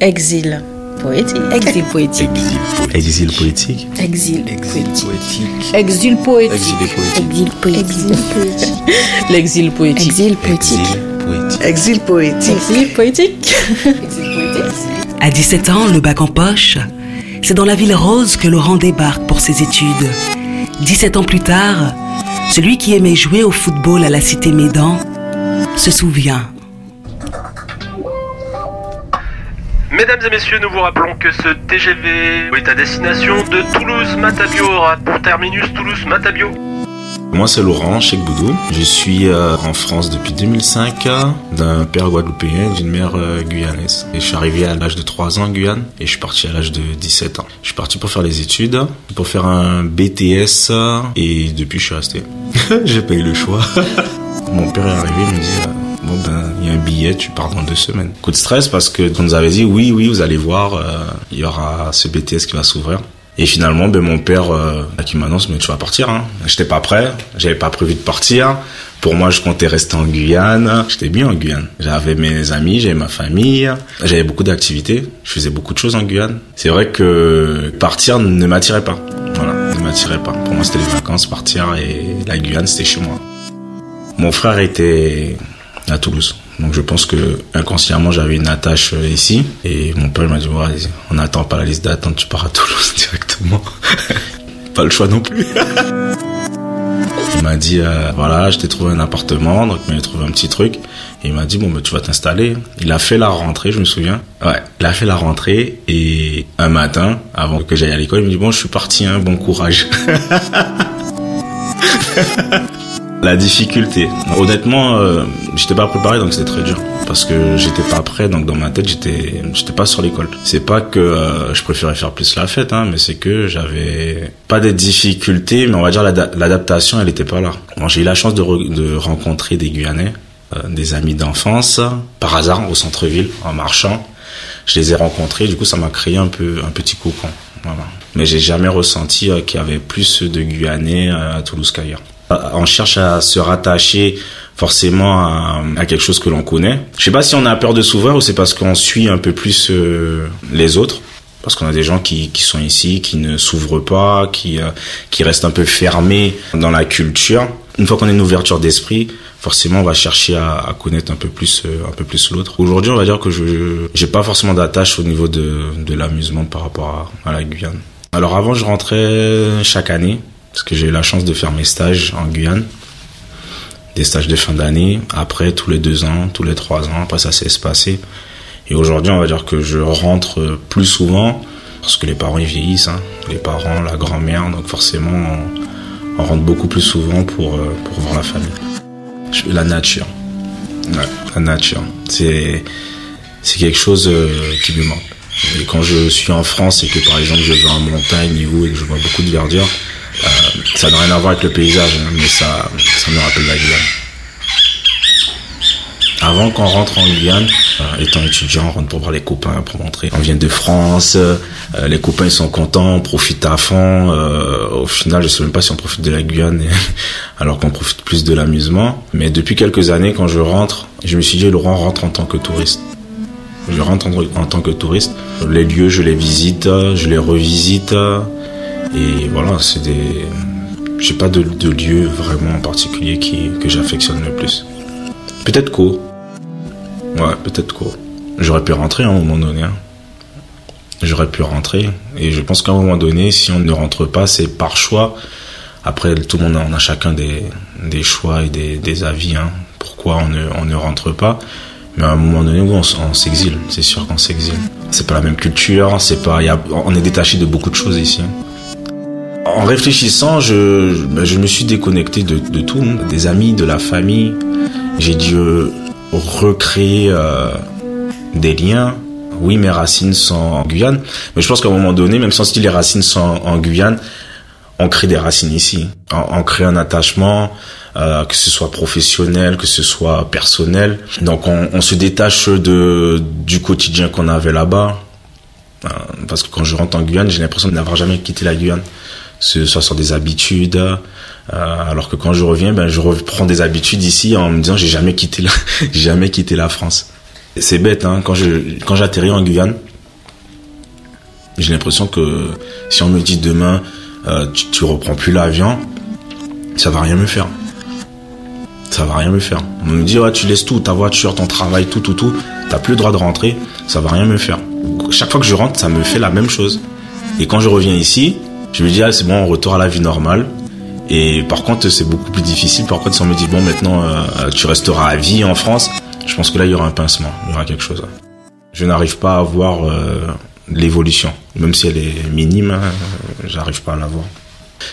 Exil poétique. Exil poétique. Exil poétique. Exil poétique. Exil poétique. Exil poétique. L'exil poétique. Exil poétique. Exil poétique. Exil poétique. À 17 ans, le bac en poche, c'est dans la ville rose que Laurent débarque pour ses études. 17 ans plus tard, celui qui aimait jouer au football à la cité Médan se souvient. Mesdames et messieurs, nous vous rappelons que ce TGV est à destination de Toulouse-Matabio pour terminus Toulouse-Matabio. Moi, c'est Laurent, Cheikh Boudou. Je suis euh, en France depuis 2005, euh, d'un père guadeloupéen, d'une mère euh, guyanaise. Et je suis arrivé à l'âge de 3 ans en Guyane et je suis parti à l'âge de 17 ans. Je suis parti pour faire les études, pour faire un BTS et depuis je suis resté. J'ai pas eu le choix. Mon père est arrivé, il me dit il y a un billet, tu pars dans deux semaines. Coup de stress parce que on nous avait dit oui oui vous allez voir, il y aura ce BTS qui va s'ouvrir. Et finalement, ben, mon père euh, qui m'annonce, mais tu vas partir. Hein. J'étais pas prêt, j'avais pas prévu de partir. Pour moi, je comptais rester en Guyane. J'étais bien en Guyane. J'avais mes amis, j'avais ma famille, j'avais beaucoup d'activités. Je faisais beaucoup de choses en Guyane. C'est vrai que partir ne m'attirait pas. Voilà, ne m'attirait pas. Pour moi, c'était les vacances, partir et la Guyane, c'était chez moi. Mon frère était à Toulouse. Donc je pense que inconsciemment j'avais une attache euh, ici et mon père m'a dit on n'attend pas la liste d'attente, tu pars à Toulouse directement. pas le choix non plus. il m'a dit euh, voilà, je t'ai trouvé un appartement, donc il m'a trouvé un petit truc et il m'a dit bon ben tu vas t'installer. Il a fait la rentrée, je me souviens. Ouais, il a fait la rentrée et un matin avant que j'aille à l'école, il me dit bon je suis parti, hein, bon courage. La difficulté. Honnêtement, euh, j'étais pas préparé donc c'était très dur parce que j'étais pas prêt donc dans ma tête j'étais j'étais pas sur l'école. C'est pas que euh, je préférais faire plus la fête hein, mais c'est que j'avais pas des difficultés mais on va dire l'adaptation elle était pas là. Bon, j'ai eu la chance de, de rencontrer des Guyanais, euh, des amis d'enfance par hasard au centre-ville en marchant. Je les ai rencontrés, du coup ça m'a créé un peu un petit cocon. Voilà. Mais j'ai jamais ressenti euh, qu'il y avait plus de Guyanais à Toulouse qu'ailleurs on cherche à se rattacher forcément à, quelque chose que l'on connaît. Je sais pas si on a peur de s'ouvrir ou c'est parce qu'on suit un peu plus euh, les autres. Parce qu'on a des gens qui, sont ici, qui ne s'ouvrent pas, qui, euh, qui restent un peu fermés dans la culture. Une fois qu'on a une ouverture d'esprit, forcément on va chercher à, à, connaître un peu plus euh, un peu plus l'autre. Aujourd'hui, on va dire que je j'ai pas forcément d'attache au niveau de, de l'amusement par rapport à, à la Guyane. Alors avant, je rentrais chaque année parce que j'ai eu la chance de faire mes stages en Guyane, des stages de fin d'année, après tous les deux ans, tous les trois ans, après ça s'est espacé. Et aujourd'hui, on va dire que je rentre plus souvent, parce que les parents ils vieillissent, hein. les parents, la grand-mère, donc forcément on, rentre beaucoup plus souvent pour, euh, pour voir la famille. La nature, la nature, c'est c'est quelque chose euh, qui me manque. Et quand je suis en France et que par exemple je vais en montagne et que je vois beaucoup de verdure, euh, ça n'a rien à voir avec le paysage, hein, mais ça, me rappelle la Guyane. Avant qu'on rentre en Guyane, euh, étant étudiant, on rentre pour voir les copains, pour montrer. On vient de France, euh, les copains ils sont contents, on profite à fond. au final, je sais même pas si on profite de la Guyane, alors qu'on profite plus de l'amusement. Mais depuis quelques années, quand je rentre, je me suis dit, Laurent rentre en tant que touriste. Je rentre en, en tant que touriste. Les lieux, je les visite, je les revisite. Et voilà, c'est des. J'ai pas de, lieu vraiment en particulier qui, que j'affectionne le plus. Peut-être qu'au. Ouais, peut-être qu'au. J'aurais pu rentrer à un moment donné. Hein. J'aurais pu rentrer. Et je pense qu'à un moment donné, si on ne rentre pas, c'est par choix. Après, tout le monde, on a chacun des, des choix et des, des avis. Hein. Pourquoi on ne, on ne rentre pas. Mais à un moment donné, on, s'exile. C'est sûr qu'on s'exile. C'est pas la même culture. C'est pas, on est détaché de beaucoup de choses ici. En réfléchissant, je, ben, je me suis déconnecté de, de tout, hein. des amis, de la famille. J'ai dû euh, recréer euh, des liens. Oui, mes racines sont en Guyane, mais je pense qu'à un moment donné, même si les racines sont en Guyane, on crée des racines ici. On, on crée un attachement, euh, que ce soit professionnel, que ce soit personnel. Donc on, on se détache de du quotidien qu'on avait là-bas. Euh, parce que quand je rentre en Guyane, j'ai l'impression de n'avoir jamais quitté la Guyane ce soit sur des habitudes. Euh, alors que quand je reviens, ben je reprends des habitudes ici en me disant j'ai jamais quitté la, jamais quitté la France. C'est bête hein, quand je quand j'atterris en Guyane, J'ai l'impression que si on me dit demain, euh, tu, reprends plus l'avion, ça va rien me faire. Ça va rien me faire. On me dit, tu laisses tout, ta voiture, ton travail, tout, tout, tout. T'as plus le droit de rentrer, ça va rien me faire. Chaque fois que je rentre, ça me fait la même chose. Et quand je reviens ici, je me dis, ah, c'est bon, on retourne à la vie normale. Et par contre, c'est beaucoup plus difficile. Par contre, si on me dit, bon, maintenant, euh, tu resteras à vie en France, je pense que là, il y aura un pincement. Il y aura quelque chose. Je n'arrive pas à voir euh, l'évolution. Même si elle est minime, hein, j'arrive pas à la voir.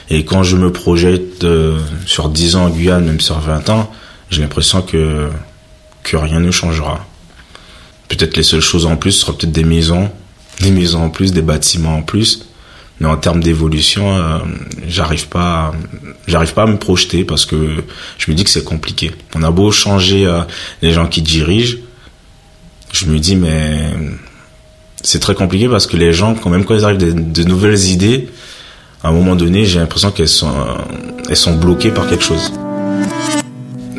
Et quand je me projette euh, sur 10 ans en Guyane, même sur 20 ans, j'ai l'impression que, que rien ne changera. Peut-être les seules choses en plus sera peut-être des maisons, des maisons en plus, des bâtiments en plus. Mais en termes d'évolution, euh, j'arrive pas, j'arrive pas à me projeter parce que je me dis que c'est compliqué. On a beau changer euh, les gens qui dirigent, je me dis mais c'est très compliqué parce que les gens, quand même quand ils arrivent de, de nouvelles idées, à un moment donné, j'ai l'impression qu'elles sont, elles sont bloquées par quelque chose.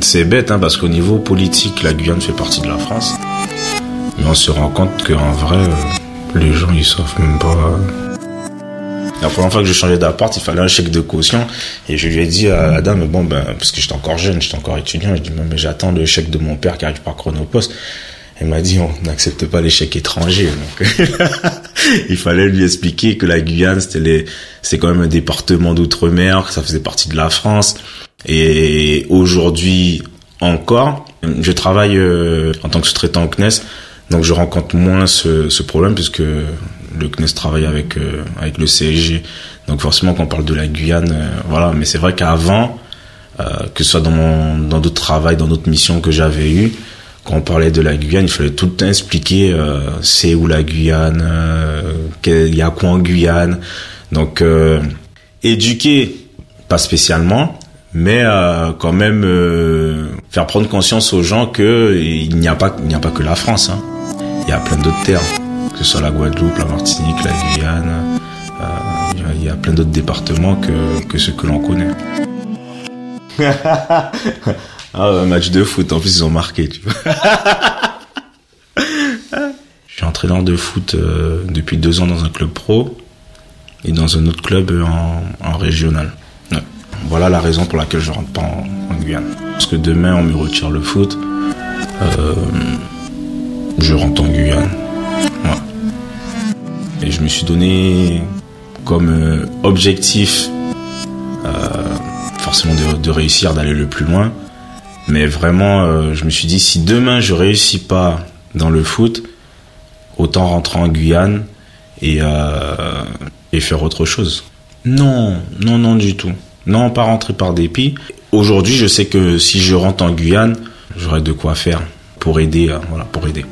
C'est bête hein, parce qu'au niveau politique, la Guyane fait partie de la France, mais on se rend compte qu'en vrai, euh, les gens ils savent même pas. La première fois que j'ai changé d'appart, il fallait un chèque de caution. Et je lui ai dit à la dame, bon, ben, parce que j'étais encore jeune, j'étais encore étudiant, je dis, mais j'attends le chèque de mon père qui arrive par Chronopost. Elle m'a dit, on n'accepte pas les chèques étrangers. Il fallait lui expliquer que la Guyane, c'était les, c'est quand même un département d'outre-mer, que ça faisait partie de la France. Et aujourd'hui encore, je travaille euh, en tant que sous-traitant au CNES, donc je rencontre moins ce, ce problème puisque le CNES travaille avec euh, avec le CSG. Donc forcément, quand on parle de la Guyane, euh, voilà. Mais c'est vrai qu'avant, euh, que ce soit dans mon dans d'autres travails, dans d'autres missions que j'avais eues, quand on parlait de la Guyane, il fallait tout le temps expliquer euh, c'est où la Guyane, il y a quoi en Guyane. Donc éduquer, pas spécialement, mais euh, quand même euh, faire prendre conscience aux gens que il n'y a pas il n'y a pas que la France. Hein. Il y a plein d'autres terres, que ce soit la Guadeloupe, la Martinique, la Guyane. euh, il y a- plein d'autres départements que que ceux que l'on connaît. Ah, un match de foot, en plus ils ont marqué, tu vois. Je suis entraîneur de foot euh, depuis deux ans dans un club pro et dans un autre club en, en régional. Ouais. Voilà la raison pour laquelle je rentre pas en, en Guyane. Parce que demain on me retire le foot, euh, je rentre en Guyane. Et je me suis donné comme euh, objectif euh, forcément de, réussir, d'aller le plus loin. Mais vraiment, euh, je me suis dit, si demain je réussis pas dans le foot, autant rentrer en Guyane et, et faire autre chose. Non, non, non du tout. Non, pas rentrer par dépit. Aujourd'hui, je sais que si je rentre en Guyane, j'aurai de quoi faire pour aider, voilà, pour aider.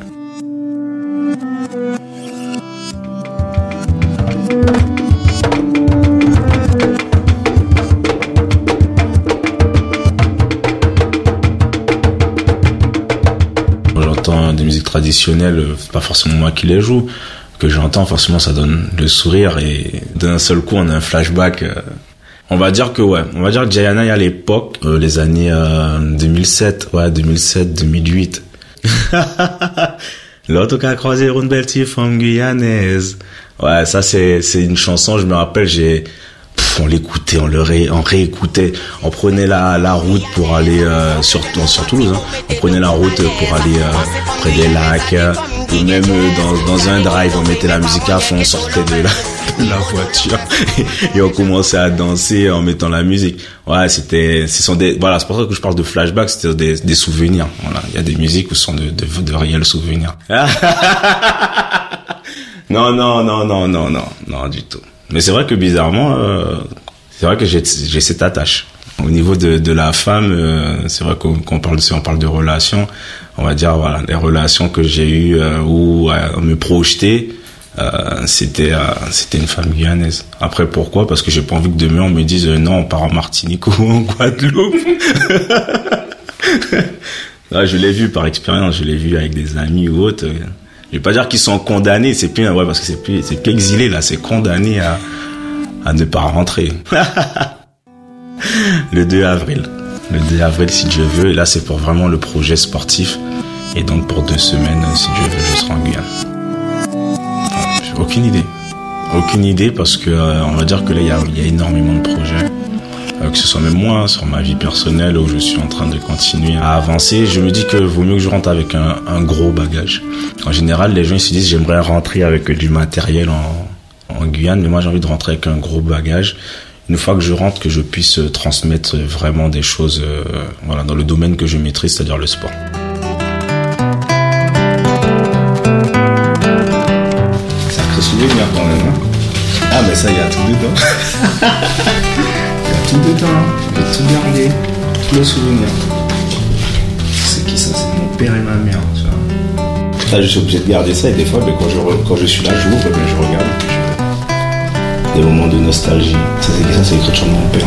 Traditionnelles, euh, c'est pas forcément moi qui les joue, que j'entends, forcément ça donne le sourire et d'un seul coup on a un flashback. euh. On va dire que ouais, on va dire que Jayana à l'époque, euh, les années euh, 2007, ouais 2007, 2008. L'autre qui a croisé une belle femme guyanaise. Ouais, ça c'est c'est une chanson, je me rappelle, j'ai On l'écoutait, on le ré, on réécoutait, on prenait la, la route pour aller euh, sur, sur Toulouse, hein. on prenait la route pour aller euh, près des lacs, euh, ou même euh, dans, dans un drive, on mettait la musique à fond, on sortait de la, de la voiture et, on commençait à danser en mettant la musique. Ouais, c'était, ce sont des, voilà, c'est pour ça que je parle de flashback, c'était des, des souvenirs. Voilà, il y a des musiques où ce sont de, de, de réels souvenirs. non, non, non, non, non, non, non, du tout. Mais c'est vrai que bizarrement, euh, c'est vrai que j'ai cette attache. Au niveau de, la femme, euh, c'est vrai qu'on parle, si on parle de relations, on va dire voilà, les relations que j'ai eues euh, où euh, me projeter, c'était c'était une femme guyanaise. Après pourquoi? Parce que j'ai pas envie que demain on me dise non, on part en Martinique ou en Guadeloupe. Ouais, je l'ai vu par expérience, je l'ai vu avec des amis ou autres. Je vais pas dire qu'ils sont condamnés, c'est plus ouais parce que c'est plus exilé là, c'est condamné à ne pas rentrer. le 2 avril. Le 2 avril si Dieu veut, et là c'est pour vraiment le projet sportif et donc pour deux semaines si Dieu veut, je serai en Guyane. Aucune idée. Aucune idée parce que euh, on va dire que là il y a énormément de projets. Que ce soit même moi sur ma vie personnelle où je suis en train de continuer à avancer, je me dis que vaut mieux que je rentre avec un, un gros bagage. En général, les gens ils se disent j'aimerais rentrer avec du matériel en, en Guyane, mais moi j'ai envie de rentrer avec un gros bagage. Une fois que je rentre, que je puisse euh, transmettre vraiment des choses, euh, voilà, dans le domaine que je maîtrise, c'est-à-dire le sport. Sacré souvenir quand même. Hein ah, mais ça, il y a tout dedans. Tout dedans. Vais tout garder. Le souvenir. C'est qui ça? C'est mon père et ma mère. Tu vois. Là, je suis obligé de garder ça et des fois, ben, quand, je, quand je suis là, j'ouvre, ben, je regarde. et je- Des moments de nostalgie. Ça, c'est ça, c'est l'écriture de mon père.